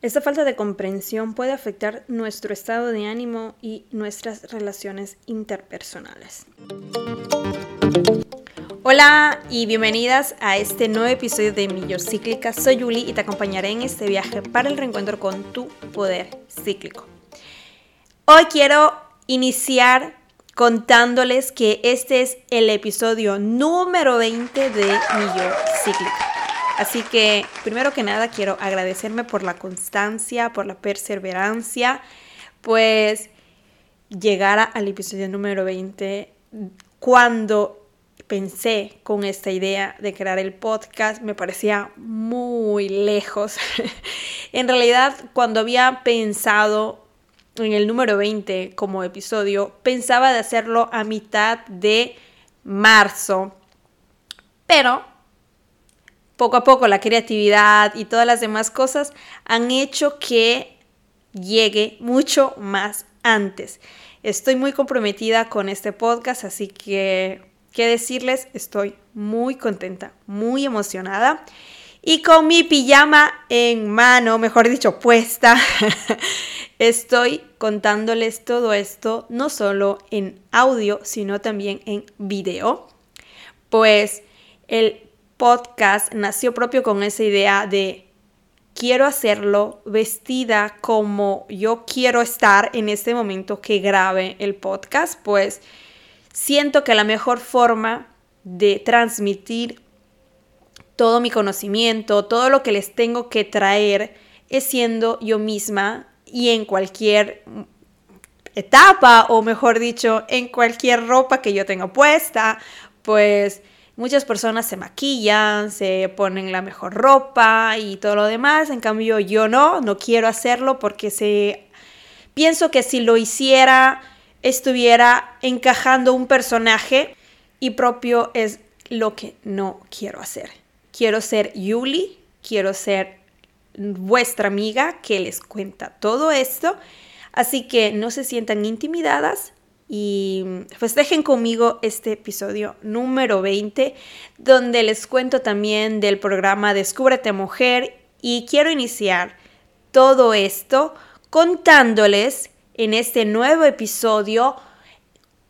Esta falta de comprensión puede afectar nuestro estado de ánimo y nuestras relaciones interpersonales. Hola y bienvenidas a este nuevo episodio de Millo Cíclica. Soy Yuli y te acompañaré en este viaje para el reencuentro con tu poder cíclico. Hoy quiero iniciar contándoles que este es el episodio número 20 de Millo Cíclica. Así que, primero que nada, quiero agradecerme por la constancia, por la perseverancia, pues llegar al episodio número 20 cuando pensé con esta idea de crear el podcast me parecía muy lejos. en realidad, cuando había pensado en el número 20 como episodio, pensaba de hacerlo a mitad de marzo. Pero poco a poco la creatividad y todas las demás cosas han hecho que llegue mucho más antes. Estoy muy comprometida con este podcast, así que, ¿qué decirles? Estoy muy contenta, muy emocionada. Y con mi pijama en mano, mejor dicho, puesta, estoy contándoles todo esto, no solo en audio, sino también en video. Pues el podcast nació propio con esa idea de quiero hacerlo vestida como yo quiero estar en este momento que grabe el podcast, pues siento que la mejor forma de transmitir todo mi conocimiento, todo lo que les tengo que traer, es siendo yo misma y en cualquier etapa, o mejor dicho, en cualquier ropa que yo tenga puesta, pues Muchas personas se maquillan, se ponen la mejor ropa y todo lo demás. En cambio, yo no, no quiero hacerlo porque se... pienso que si lo hiciera, estuviera encajando un personaje y propio es lo que no quiero hacer. Quiero ser Yuli, quiero ser vuestra amiga que les cuenta todo esto. Así que no se sientan intimidadas, y festejen conmigo este episodio número 20, donde les cuento también del programa Descúbrete Mujer y quiero iniciar todo esto contándoles en este nuevo episodio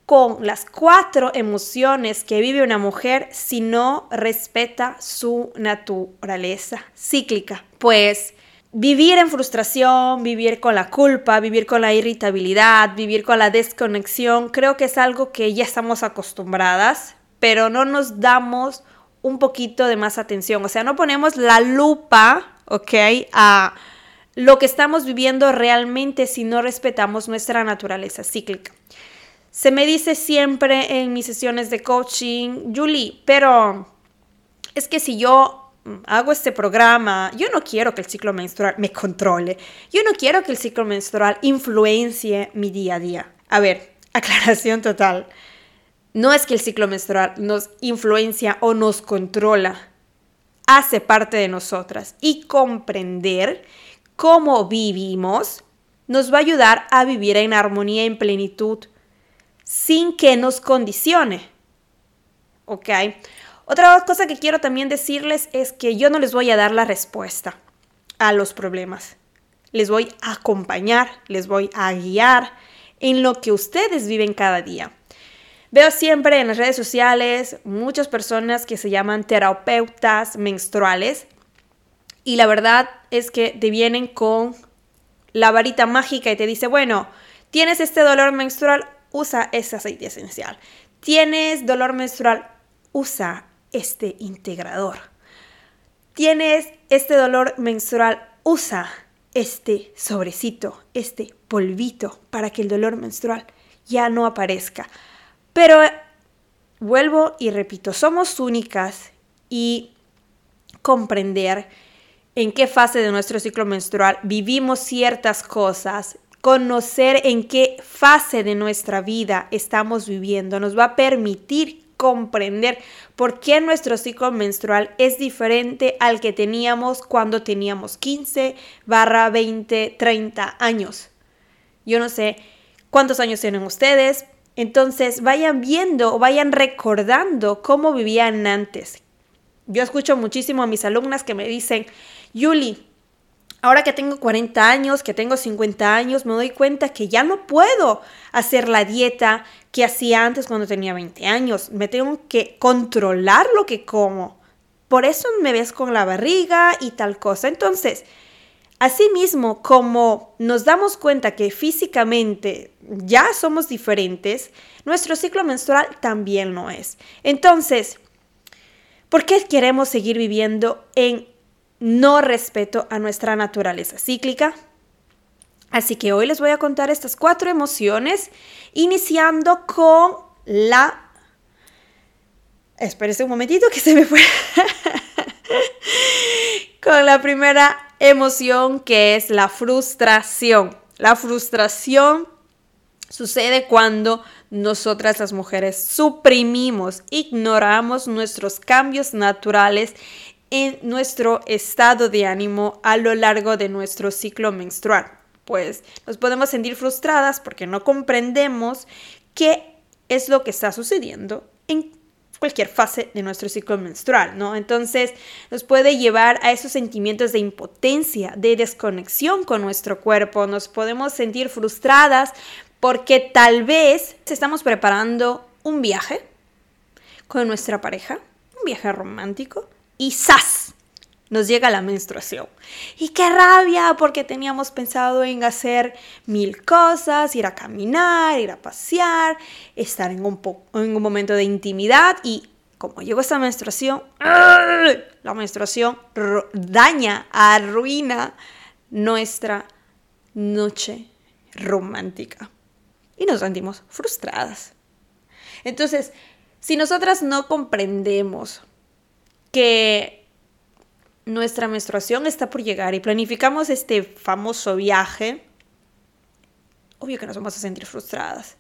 con las cuatro emociones que vive una mujer si no respeta su naturaleza cíclica. Pues vivir en frustración, vivir con la culpa, vivir con la irritabilidad, vivir con la desconexión, creo que es algo que ya estamos acostumbradas, pero no nos damos un poquito de más atención, o sea, no ponemos la lupa, ¿ok? A lo que estamos viviendo realmente si no respetamos nuestra naturaleza cíclica. Se me dice siempre en mis sesiones de coaching, Julie, pero es que si yo hago este programa, yo no quiero que el ciclo menstrual me controle, yo no quiero que el ciclo menstrual influencie mi día a día. A ver, aclaración total. No es que el ciclo menstrual nos influencia o nos controla, hace parte de nosotras y comprender cómo vivimos nos va a ayudar a vivir en armonía en plenitud sin que nos condicione. ¿Ok? Otra cosa que quiero también decirles es que yo no les voy a dar la respuesta a los problemas. Les voy a acompañar, les voy a guiar en lo que ustedes viven cada día. Veo siempre en las redes sociales muchas personas que se llaman terapeutas menstruales y la verdad es que te vienen con la varita mágica y te dice, bueno, tienes este dolor menstrual, usa ese aceite esencial. Tienes dolor menstrual, usa este integrador. Tienes este dolor menstrual, usa este sobrecito, este polvito para que el dolor menstrual ya no aparezca. Pero vuelvo y repito, somos únicas y comprender en qué fase de nuestro ciclo menstrual vivimos ciertas cosas, conocer en qué fase de nuestra vida estamos viviendo, nos va a permitir comprender por qué nuestro ciclo menstrual es diferente al que teníamos cuando teníamos 15 barra 20, 30 años. Yo no sé cuántos años tienen ustedes, entonces vayan viendo o vayan recordando cómo vivían antes. Yo escucho muchísimo a mis alumnas que me dicen, Yuli, Ahora que tengo 40 años, que tengo 50 años, me doy cuenta que ya no puedo hacer la dieta que hacía antes cuando tenía 20 años. Me tengo que controlar lo que como. Por eso me ves con la barriga y tal cosa. Entonces, asimismo, como nos damos cuenta que físicamente ya somos diferentes, nuestro ciclo menstrual también lo es. Entonces, ¿por qué queremos seguir viviendo en no respeto a nuestra naturaleza cíclica. Así que hoy les voy a contar estas cuatro emociones, iniciando con la... Espérense un momentito que se me fue. con la primera emoción que es la frustración. La frustración sucede cuando nosotras las mujeres suprimimos, ignoramos nuestros cambios naturales en nuestro estado de ánimo a lo largo de nuestro ciclo menstrual. Pues nos podemos sentir frustradas porque no comprendemos qué es lo que está sucediendo en cualquier fase de nuestro ciclo menstrual, ¿no? Entonces nos puede llevar a esos sentimientos de impotencia, de desconexión con nuestro cuerpo, nos podemos sentir frustradas porque tal vez estamos preparando un viaje con nuestra pareja, un viaje romántico, y ¡zas! Nos llega la menstruación. Y qué rabia, porque teníamos pensado en hacer mil cosas, ir a caminar, ir a pasear, estar en un, en un momento de intimidad y como llegó esta menstruación, la menstruación daña, arruina nuestra noche romántica. Y nos sentimos frustradas. Entonces, si nosotras no comprendemos que nuestra menstruación está por llegar y planificamos este famoso viaje, obvio que nos vamos a sentir frustradas.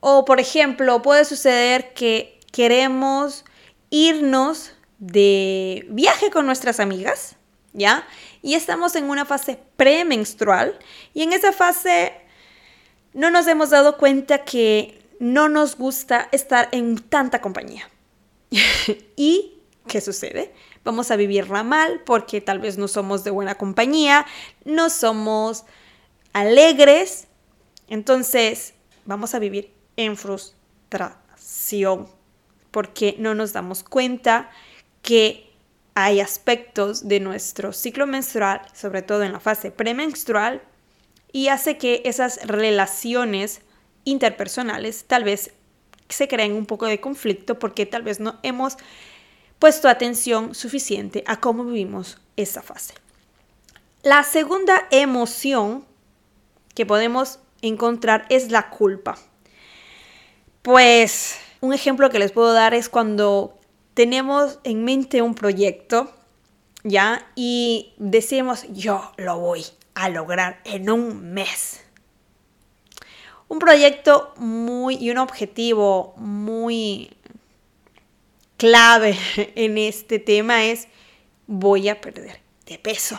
O, por ejemplo, puede suceder que queremos irnos de viaje con nuestras amigas, ¿ya? Y estamos en una fase premenstrual y en esa fase no nos hemos dado cuenta que no nos gusta estar en tanta compañía. y ¿qué sucede? Vamos a vivirla mal porque tal vez no somos de buena compañía, no somos alegres, entonces vamos a vivir en frustración porque no nos damos cuenta que hay aspectos de nuestro ciclo menstrual, sobre todo en la fase premenstrual, y hace que esas relaciones interpersonales tal vez se creen un poco de conflicto porque tal vez no hemos puesto atención suficiente a cómo vivimos esa fase. La segunda emoción que podemos encontrar es la culpa. Pues un ejemplo que les puedo dar es cuando tenemos en mente un proyecto, ¿ya? Y decimos, yo lo voy a lograr en un mes. Un proyecto muy y un objetivo muy clave en este tema es voy a perder de peso.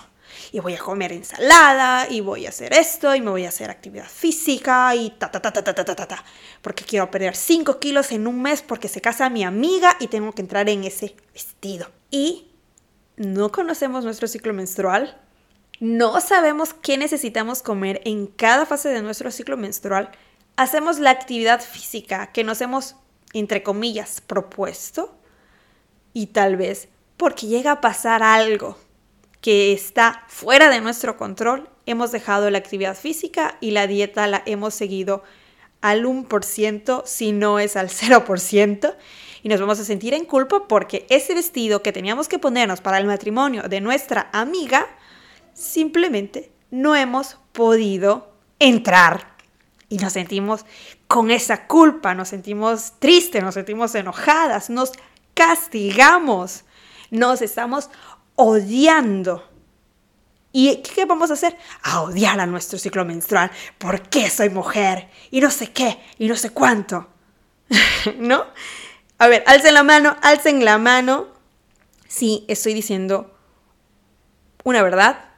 Y voy a comer ensalada y voy a hacer esto y me voy a hacer actividad física y ta ta ta ta ta ta ta ta porque quiero perder 5 kilos en un mes porque se casa mi amiga y tengo que entrar en ese vestido. Y no conocemos nuestro ciclo menstrual no sabemos qué necesitamos comer en cada fase de nuestro ciclo menstrual hacemos la actividad física que nos hemos entre comillas propuesto y tal vez porque llega a pasar algo que está fuera de nuestro control, hemos dejado la actividad física y la dieta la hemos seguido al 1%, si no es al 0%, y nos vamos a sentir en culpa porque ese vestido que teníamos que ponernos para el matrimonio de nuestra amiga, simplemente no hemos podido entrar. Y nos sentimos con esa culpa, nos sentimos tristes, nos sentimos enojadas, nos castigamos, nos estamos odiando. ¿Y qué vamos a hacer? A odiar a nuestro ciclo menstrual. ¿Por qué soy mujer? Y no sé qué, y no sé cuánto. ¿No? A ver, alcen la mano, alcen la mano. Si estoy diciendo una verdad,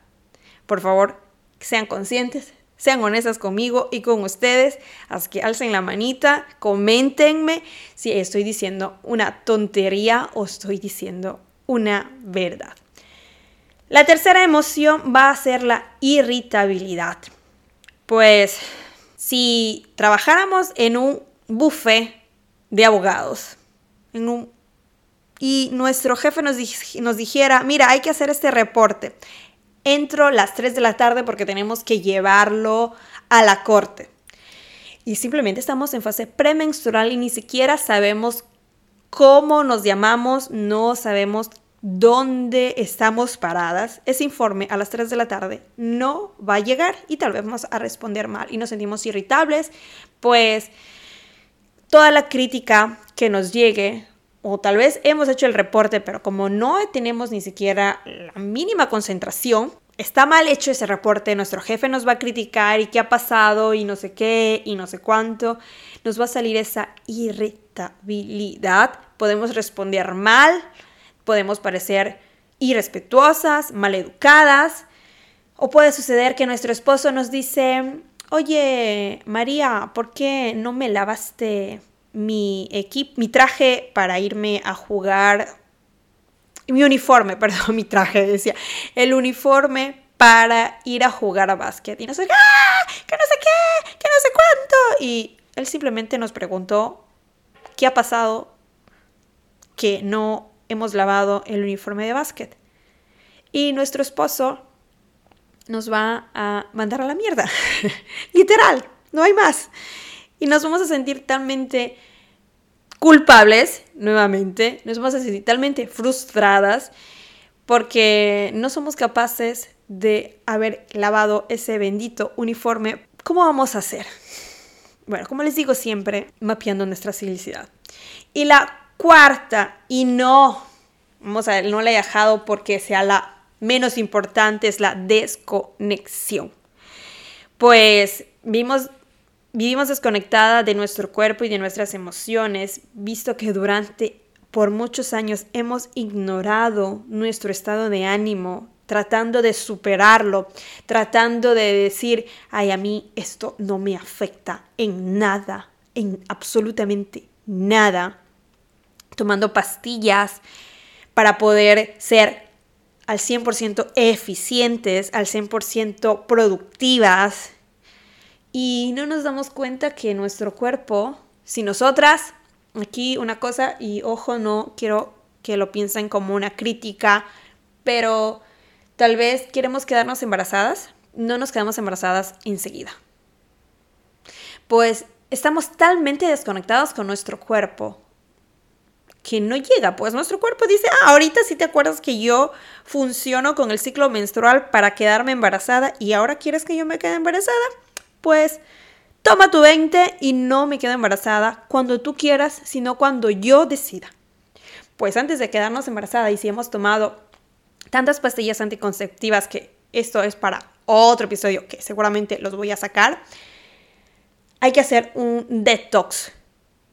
por favor, sean conscientes, sean honestas conmigo y con ustedes. Así que alcen la manita, coméntenme si estoy diciendo una tontería o estoy diciendo una verdad. La tercera emoción va a ser la irritabilidad. Pues si trabajáramos en un buffet de abogados, en un, y nuestro jefe nos, nos dijera, mira, hay que hacer este reporte. Entro las 3 de la tarde porque tenemos que llevarlo a la corte. Y simplemente estamos en fase premenstrual y ni siquiera sabemos cómo nos llamamos, no sabemos dónde estamos paradas, ese informe a las 3 de la tarde no va a llegar y tal vez vamos a responder mal y nos sentimos irritables, pues toda la crítica que nos llegue o tal vez hemos hecho el reporte, pero como no tenemos ni siquiera la mínima concentración, está mal hecho ese reporte, nuestro jefe nos va a criticar y qué ha pasado y no sé qué y no sé cuánto, nos va a salir esa irritabilidad, podemos responder mal, podemos parecer irrespetuosas, maleducadas, o puede suceder que nuestro esposo nos dice, oye, María, ¿por qué no me lavaste mi equipo, mi traje para irme a jugar? Mi uniforme, perdón, mi traje, decía, el uniforme para ir a jugar a básquet. Y no sé, ¡ah! Que no sé qué, que no sé cuánto. Y él simplemente nos preguntó qué ha pasado que no hemos lavado el uniforme de básquet. Y nuestro esposo nos va a mandar a la mierda. Literal, no hay más. Y nos vamos a sentir talmente culpables, nuevamente, nos vamos a sentir talmente frustradas porque no somos capaces de haber lavado ese bendito uniforme. ¿Cómo vamos a hacer? Bueno, como les digo siempre, mapeando nuestra felicidad. Y la cuarta, y no, vamos a ver, no la he dejado porque sea la menos importante, es la desconexión. Pues vimos, vivimos desconectada de nuestro cuerpo y de nuestras emociones, visto que durante por muchos años hemos ignorado nuestro estado de ánimo, tratando de superarlo, tratando de decir, ay, a mí esto no me afecta en nada, en absolutamente nada tomando pastillas para poder ser al 100% eficientes, al 100% productivas. Y no nos damos cuenta que nuestro cuerpo, si nosotras, aquí una cosa, y ojo, no quiero que lo piensen como una crítica, pero tal vez queremos quedarnos embarazadas, no nos quedamos embarazadas enseguida. Pues estamos talmente desconectados con nuestro cuerpo que no llega, pues nuestro cuerpo dice, ah, ahorita sí te acuerdas que yo funciono con el ciclo menstrual para quedarme embarazada y ahora quieres que yo me quede embarazada, pues toma tu 20 y no me quedo embarazada cuando tú quieras, sino cuando yo decida. Pues antes de quedarnos embarazada y si hemos tomado tantas pastillas anticonceptivas que esto es para otro episodio que seguramente los voy a sacar, hay que hacer un detox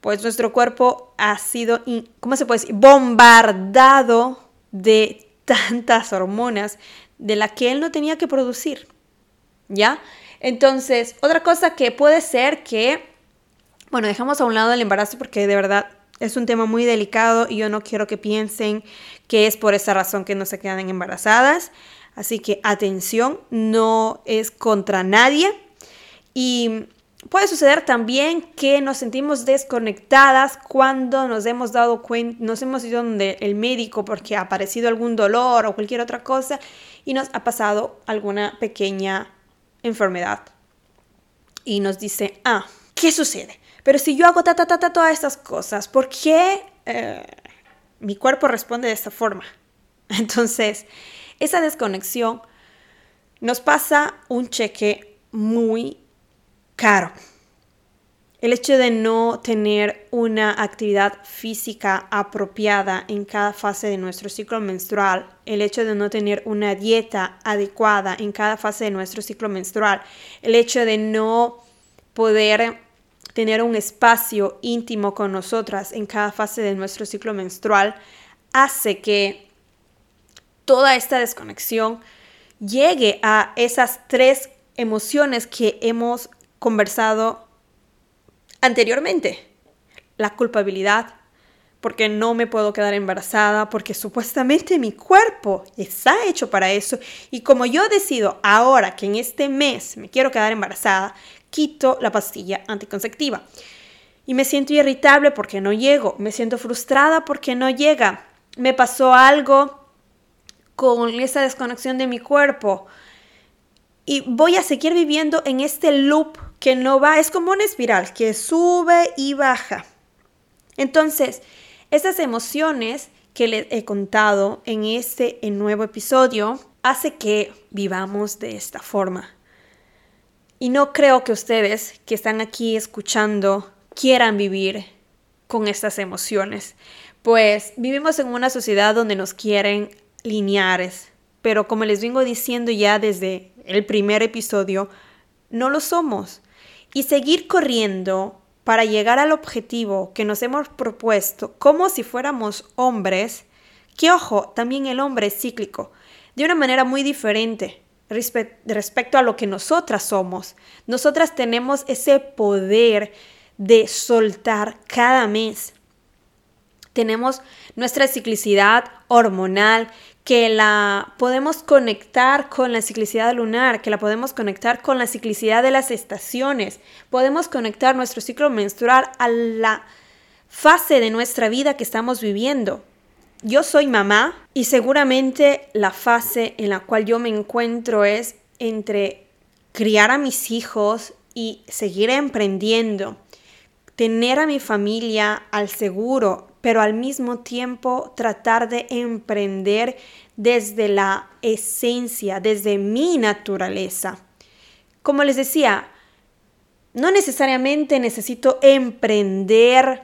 pues nuestro cuerpo ha sido, ¿cómo se puede decir?, bombardado de tantas hormonas de las que él no tenía que producir, ¿ya? Entonces, otra cosa que puede ser que, bueno, dejamos a un lado el embarazo porque de verdad es un tema muy delicado y yo no quiero que piensen que es por esa razón que no se quedan embarazadas. Así que atención, no es contra nadie. Y Puede suceder también que nos sentimos desconectadas cuando nos hemos dado cuenta, nos hemos ido donde el médico porque ha aparecido algún dolor o cualquier otra cosa y nos ha pasado alguna pequeña enfermedad. Y nos dice, ah, ¿qué sucede? Pero si yo hago ta, ta, ta, ta todas estas cosas, ¿por qué eh, mi cuerpo responde de esta forma? Entonces, esa desconexión nos pasa un cheque muy caro. El hecho de no tener una actividad física apropiada en cada fase de nuestro ciclo menstrual, el hecho de no tener una dieta adecuada en cada fase de nuestro ciclo menstrual, el hecho de no poder tener un espacio íntimo con nosotras en cada fase de nuestro ciclo menstrual, hace que toda esta desconexión llegue a esas tres emociones que hemos conversado anteriormente. La culpabilidad porque no me puedo quedar embarazada, porque supuestamente mi cuerpo está hecho para eso. Y como yo decido ahora que en este mes me quiero quedar embarazada, quito la pastilla anticonceptiva. Y me siento irritable porque no llego, me siento frustrada porque no llega. Me pasó algo con esa desconexión de mi cuerpo. Y voy a seguir viviendo en este loop que no va, es como una espiral que sube y baja. Entonces, esas emociones que les he contado en este nuevo episodio hace que vivamos de esta forma. Y no creo que ustedes que están aquí escuchando quieran vivir con estas emociones, pues vivimos en una sociedad donde nos quieren lineares, pero como les vengo diciendo ya desde el primer episodio, no lo somos. Y seguir corriendo para llegar al objetivo que nos hemos propuesto como si fuéramos hombres, que ojo, también el hombre es cíclico, de una manera muy diferente respecto a lo que nosotras somos. Nosotras tenemos ese poder de soltar cada mes. Tenemos nuestra ciclicidad hormonal que la podemos conectar con la ciclicidad lunar, que la podemos conectar con la ciclicidad de las estaciones. Podemos conectar nuestro ciclo menstrual a la fase de nuestra vida que estamos viviendo. Yo soy mamá y seguramente la fase en la cual yo me encuentro es entre criar a mis hijos y seguir emprendiendo, tener a mi familia al seguro, pero al mismo tiempo tratar de emprender desde la esencia, desde mi naturaleza. Como les decía, no necesariamente necesito emprender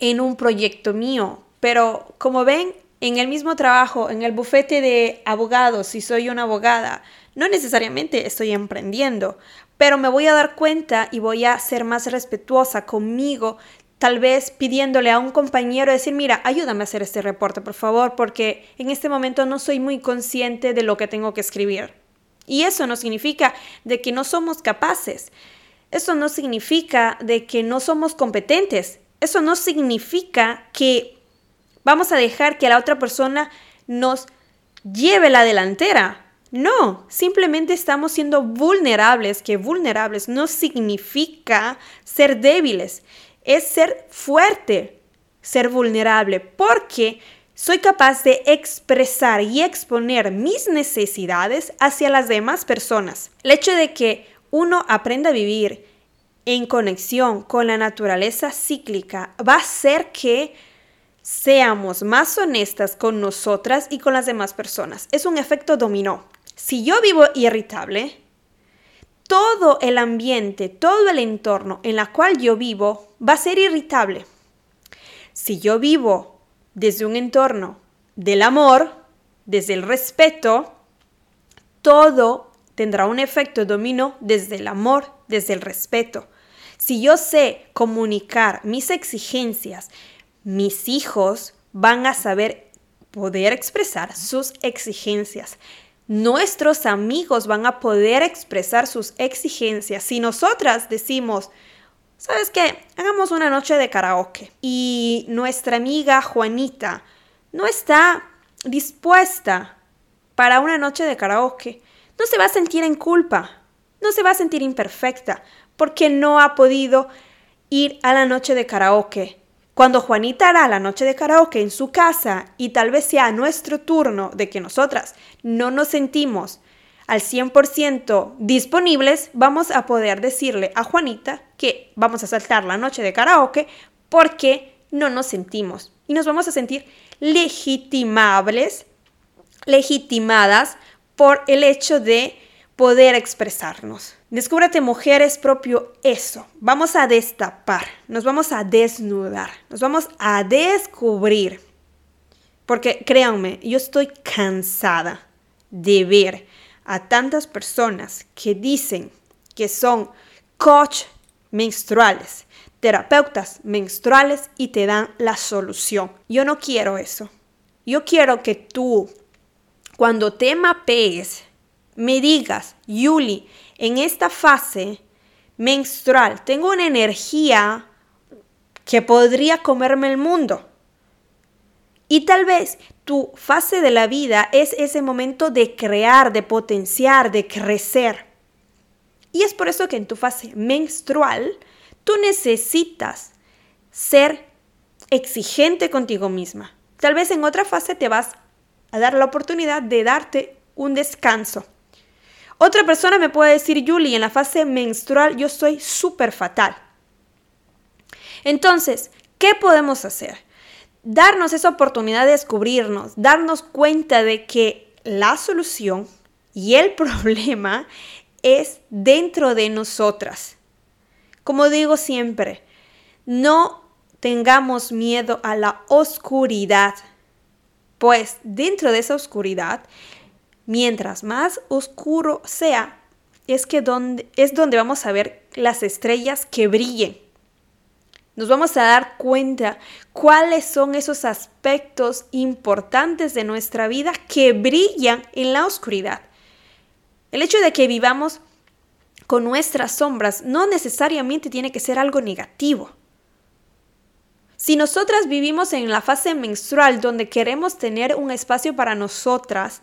en un proyecto mío, pero como ven, en el mismo trabajo, en el bufete de abogados, si soy una abogada, no necesariamente estoy emprendiendo, pero me voy a dar cuenta y voy a ser más respetuosa conmigo tal vez pidiéndole a un compañero decir, mira, ayúdame a hacer este reporte, por favor, porque en este momento no soy muy consciente de lo que tengo que escribir. Y eso no significa de que no somos capaces. Eso no significa de que no somos competentes. Eso no significa que vamos a dejar que la otra persona nos lleve la delantera. No, simplemente estamos siendo vulnerables, que vulnerables no significa ser débiles es ser fuerte, ser vulnerable, porque soy capaz de expresar y exponer mis necesidades hacia las demás personas. El hecho de que uno aprenda a vivir en conexión con la naturaleza cíclica va a hacer que seamos más honestas con nosotras y con las demás personas. Es un efecto dominó. Si yo vivo irritable, todo el ambiente, todo el entorno en el cual yo vivo va a ser irritable. Si yo vivo desde un entorno del amor, desde el respeto, todo tendrá un efecto dominó desde el amor, desde el respeto. Si yo sé comunicar mis exigencias, mis hijos van a saber poder expresar sus exigencias nuestros amigos van a poder expresar sus exigencias si nosotras decimos, ¿sabes qué? Hagamos una noche de karaoke. Y nuestra amiga Juanita no está dispuesta para una noche de karaoke. No se va a sentir en culpa, no se va a sentir imperfecta porque no ha podido ir a la noche de karaoke cuando Juanita hará la noche de karaoke en su casa y tal vez sea nuestro turno de que nosotras no nos sentimos al 100% disponibles, vamos a poder decirle a Juanita que vamos a saltar la noche de karaoke porque no nos sentimos y nos vamos a sentir legitimables, legitimadas por el hecho de poder expresarnos. Descúbrate mujer es propio eso. Vamos a destapar, nos vamos a desnudar, nos vamos a descubrir. Porque créanme, yo estoy cansada de ver a tantas personas que dicen que son coach menstruales, terapeutas menstruales y te dan la solución. Yo no quiero eso. Yo quiero que tú, cuando te mapees, me digas, Yuli, en esta fase menstrual tengo una energía que podría comerme el mundo. Y tal vez tu fase de la vida es ese momento de crear, de potenciar, de crecer. Y es por eso que en tu fase menstrual tú necesitas ser exigente contigo misma. Tal vez en otra fase te vas a dar la oportunidad de darte un descanso. Otra persona me puede decir, Julie, en la fase menstrual yo soy súper fatal. Entonces, ¿qué podemos hacer? Darnos esa oportunidad de descubrirnos, darnos cuenta de que la solución y el problema es dentro de nosotras. Como digo siempre, no tengamos miedo a la oscuridad, pues dentro de esa oscuridad, mientras más oscuro sea, es que donde, es donde vamos a ver las estrellas que brillen. Nos vamos a dar cuenta cuáles son esos aspectos importantes de nuestra vida que brillan en la oscuridad. El hecho de que vivamos con nuestras sombras no necesariamente tiene que ser algo negativo. Si nosotras vivimos en la fase menstrual donde queremos tener un espacio para nosotras,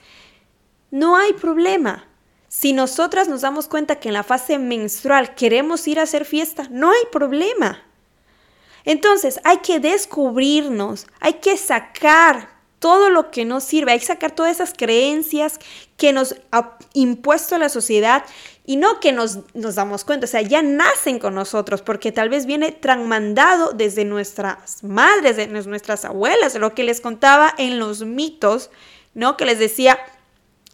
no hay problema. Si nosotras nos damos cuenta que en la fase menstrual queremos ir a hacer fiesta, no hay problema. Entonces hay que descubrirnos, hay que sacar todo lo que nos sirve, hay que sacar todas esas creencias que nos ha impuesto la sociedad y no que nos, nos damos cuenta, o sea, ya nacen con nosotros porque tal vez viene transmandado desde nuestras madres, de nuestras abuelas, lo que les contaba en los mitos, ¿no? Que les decía,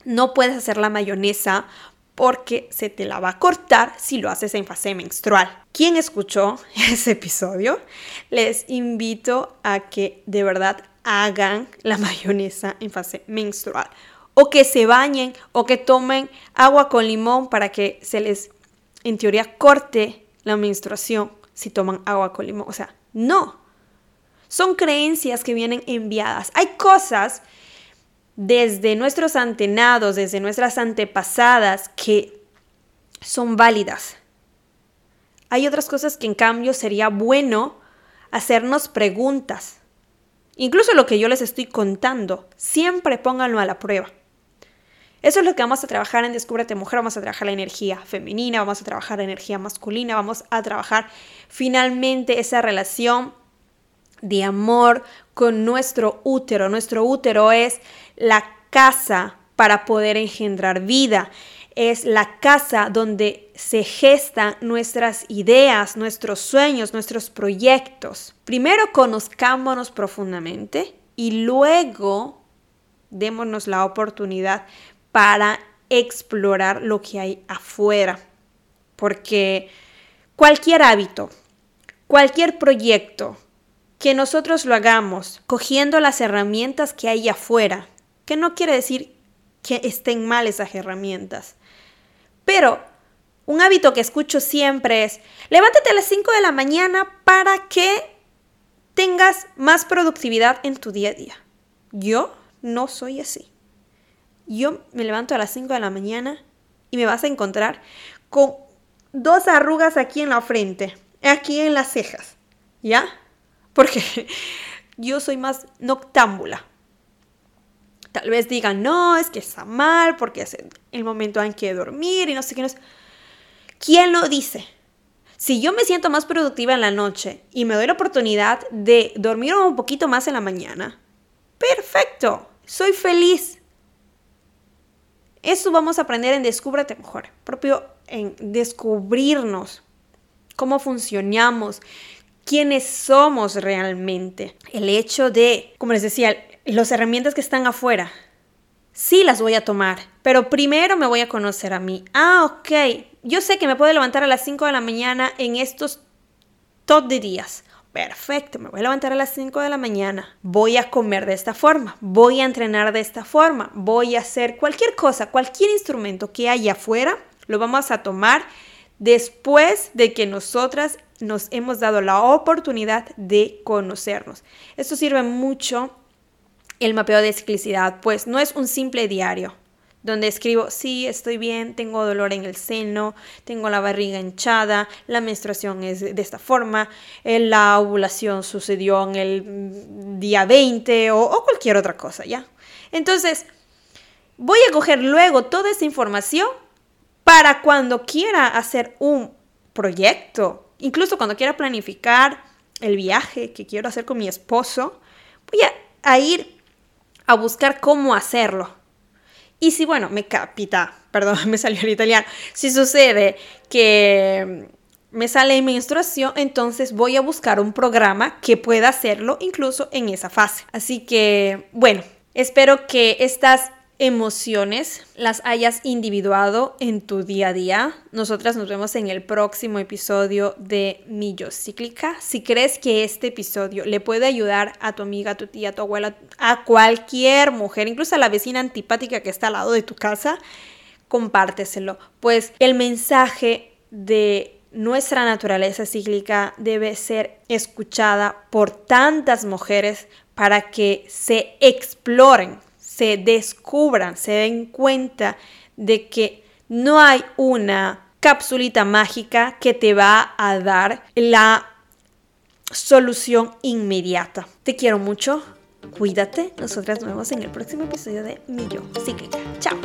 no puedes hacer la mayonesa porque se te la va a cortar si lo haces en fase menstrual. ¿Quién escuchó ese episodio? Les invito a que de verdad hagan la mayonesa en fase menstrual. O que se bañen o que tomen agua con limón para que se les, en teoría, corte la menstruación si toman agua con limón. O sea, no. Son creencias que vienen enviadas. Hay cosas desde nuestros antenados, desde nuestras antepasadas que son válidas. Hay otras cosas que en cambio sería bueno hacernos preguntas. Incluso lo que yo les estoy contando, siempre pónganlo a la prueba. Eso es lo que vamos a trabajar en Descúbrete Mujer. Vamos a trabajar la energía femenina, vamos a trabajar la energía masculina, vamos a trabajar finalmente esa relación de amor con nuestro útero. Nuestro útero es la casa para poder engendrar vida. Es la casa donde se gestan nuestras ideas, nuestros sueños, nuestros proyectos. Primero conozcámonos profundamente y luego démonos la oportunidad para explorar lo que hay afuera. Porque cualquier hábito, cualquier proyecto que nosotros lo hagamos cogiendo las herramientas que hay afuera, que no quiere decir que estén mal esas herramientas, pero un hábito que escucho siempre es, levántate a las 5 de la mañana para que tengas más productividad en tu día a día. Yo no soy así. Yo me levanto a las 5 de la mañana y me vas a encontrar con dos arrugas aquí en la frente, aquí en las cejas, ¿ya? Porque yo soy más noctámbula. Tal vez digan, no, es que está mal porque es el momento en que dormir y no sé qué. No ¿Quién lo dice? Si yo me siento más productiva en la noche y me doy la oportunidad de dormir un poquito más en la mañana, perfecto, soy feliz. Eso vamos a aprender en Descúbrete Mejor, propio en descubrirnos cómo funcionamos, quiénes somos realmente. El hecho de, como les decía, las herramientas que están afuera, sí las voy a tomar, pero primero me voy a conocer a mí. Ah, ok, yo sé que me puedo levantar a las 5 de la mañana en estos de días. Perfecto, me voy a levantar a las 5 de la mañana. Voy a comer de esta forma, voy a entrenar de esta forma, voy a hacer cualquier cosa, cualquier instrumento que haya afuera, lo vamos a tomar después de que nosotras nos hemos dado la oportunidad de conocernos. Esto sirve mucho el mapeo de ciclicidad, pues no es un simple diario. donde escribo, sí, estoy bien, tengo dolor en el seno, tengo la barriga hinchada, la menstruación es de esta forma, eh, la ovulación sucedió en el mm, día 20 o, cualquier otra cosa, ¿ya? Entonces, voy a coger luego toda esa información para cuando quiera hacer un proyecto, incluso cuando quiera planificar el viaje que quiero hacer con mi esposo, voy a, ir a buscar cómo hacerlo. Y si, bueno, me capita, perdón, me salió el italiano, si sucede que me sale menstruación, entonces voy a buscar un programa que pueda hacerlo incluso en esa fase. Así que, bueno, espero que estas emociones las hayas individuado en tu día a día. Nosotras nos vemos en el próximo episodio de Millo Cíclica. Si crees que este episodio le puede ayudar a tu amiga, a tu tía, a tu abuela, a cualquier mujer, incluso a la vecina antipática que está al lado de tu casa, compárteselo. Pues el mensaje de nuestra naturaleza cíclica debe ser escuchada por tantas mujeres para que se exploren se descubran, se den cuenta de que no hay una capsulita mágica que te va a dar la solución inmediata. Te quiero mucho, cuídate, nosotras nos vemos en el próximo episodio de Millo Cíclica. Chao.